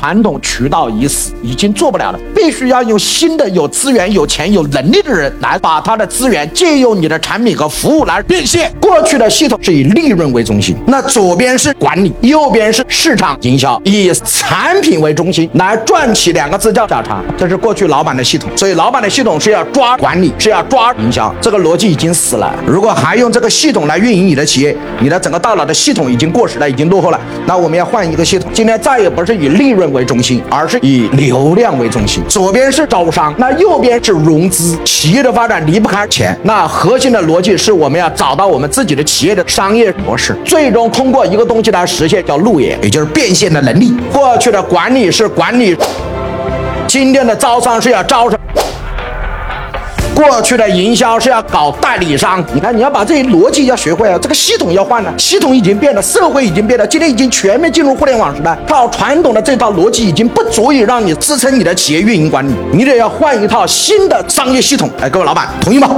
传统渠道已死，已经做不了了，必须要用新的有资源、有钱、有能力的人来把他的资源借用你的产品和服务来变现。过去的系统是以利润为中心，那左边是管理，右边是市场营销，以产品为中心来赚取两个字叫价差，这是过去老板的系统。所以老板的系统是要抓管理，是要抓营销，这个逻辑已经死了。如果还用这个系统来运营你的企业，你的整个大脑的系统已经过时了，已经落后了。那我们要换一个系统，今天再也不是以利润。为中心，而是以流量为中心。左边是招商，那右边是融资。企业的发展离不开钱，那核心的逻辑是我们要找到我们自自己的企业的商业模式，最终通过一个东西来实现，叫路演，也就是变现的能力。过去的管理是管理，今天的招商是要招商。过去的营销是要搞代理商，你看你要把这些逻辑要学会啊，这个系统要换了，系统已经变了，社会已经变了，今天已经全面进入互联网时代，靠传统的这套逻辑已经不足以让你支撑你的企业运营管理，你得要换一套新的商业系统。哎，各位老板，同意吗？